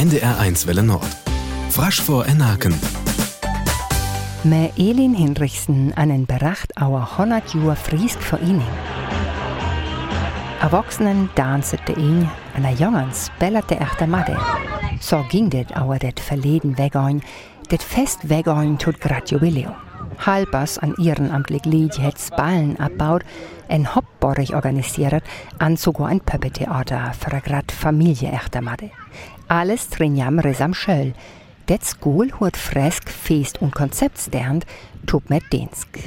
NDR1 Welle Nord. Frasch vor Enaken. Med Elin Hinrichsen an en beracht auer 100 Joer Friesk Verening. Erwachsenen dansete ihn, an der Jongens bellerte echter Madde. So ging det auer det verleden Wegoin, det fest Wegoin tut grad Jubiläum. Halbers an ehrenamtlich Lied het Ballen abbaut, en Hopborrig organisiert, an sogar ein Puppetheater für grad Familie echter Madde. Alles trinjam resam schöll. Det skol huet fresk, fest und konzeptsternt, tut mit Densk.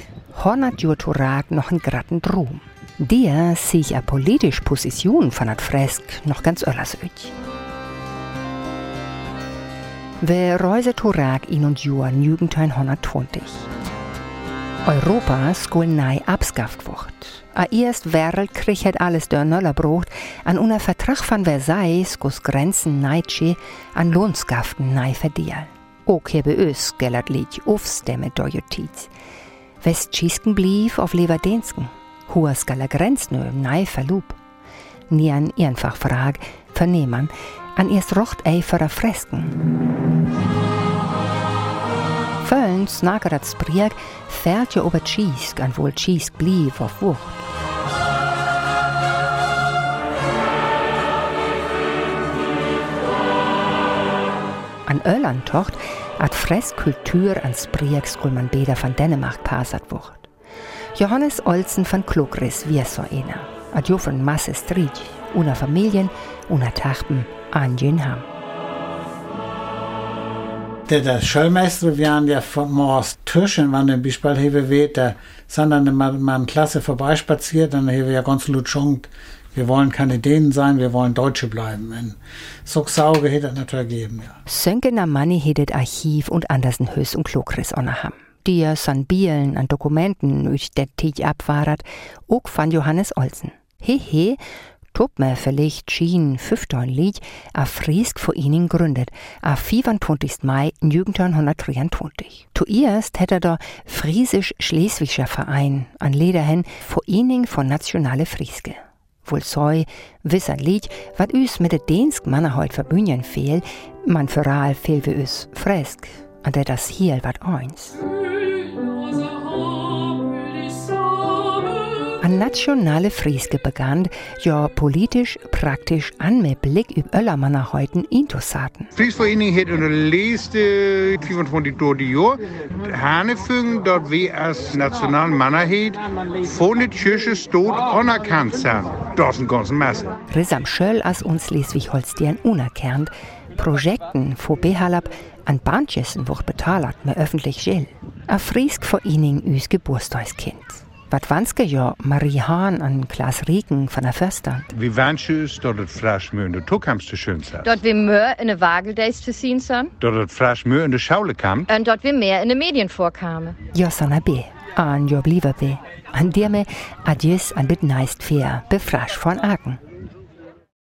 Hornat Jurturak noch en gratten Drum. Der sich a politisch Position von at fresk noch ganz öllers. Wer reise Turak in und Jur Jügentein 120. Europa skol nei wordt. A erst Weltkrieg het alles der Nöller brocht, an una Vertrag von Versailles skos Grenzen neitsche, an Lohnskaften nei verdiel. Ook hebe ös gellert lied aufstemme dojotiz. West Chisken blieb auf Leverdensken. Hoher skala Grenznö nei verlub. Nie an einfach Frag, vernehmen, an erst rocht ei für Fresken. Snagerat sprieg, fährt jo ober Chisk, an wohl Chisk blieb auf Wucht. An Ölandtocht at Fresskultur an Sprieg skul man beder van Dänemark pasat wucht. Johannes Olsen van Klogris wie so einer. Ad jo von Masse Strig, una Familien, una Tachten, an Ham. Der, der Schulmeister, wir haben ja von Mors Türchen, wann der Bispal hewe weht, da sind dann mal, mal eine Klasse vorbeispaziert, dann hewe ja ganz laut schonkt, wir wollen keine Dänen sein, wir wollen Deutsche bleiben. Und so Sauge hätte es natürlich gegeben, ja. Sönkener Manni hättet Archiv und andersen Hös und Klokris haben. Die san Bielen an Dokumenten üch der Tich abwarat, ook van Johannes Olsen. Hehe, mir vielleicht schien 15 Lied a Friesk vor ihnen gründet, a 24. Mai 1923. Zuerst hätte der Friesisch-Schleswischer Verein an Lederhen vor ihnen von nationale Frieske. Wohl soi, wisser Lied, wat üs mit de Dänsk Manner heut verbünjen fehl, man föral fehl wie üs fresk, an der das hier wat eins. An nationale Frieske begann, ja politisch praktisch an mit Blick über Öllermanner heuten Intosaten. Friesverening hat in de laatste 25 jaar Hanefung, dat we als nationaal Mannerheid von der Kirche Stot anerkannt sind. Das ist eine ganze Masse. Risam Schöll as uns Schleswig-Holstein unerkannt, Projekten vor Behalab an Bahntjessen wird betalert mit öffentlich Geld. A Friesk vor ihnen üs Geburtstagskind. Wat wanske jo Marie Hahn an Klaas Rieken von der Förster. Wir wünschen uns, dass das Flaschmühe in der Zukunft zu schön sein. Dort wir mehr in der Wageldays zu sehen sind. Dass das Flaschmühe in der Schaule kommt. Und dort wir mehr in den Medien vorkamen. Sanna be, an jo bliebe be. An dir me adieu an bit neist fair, befrasch von Aken.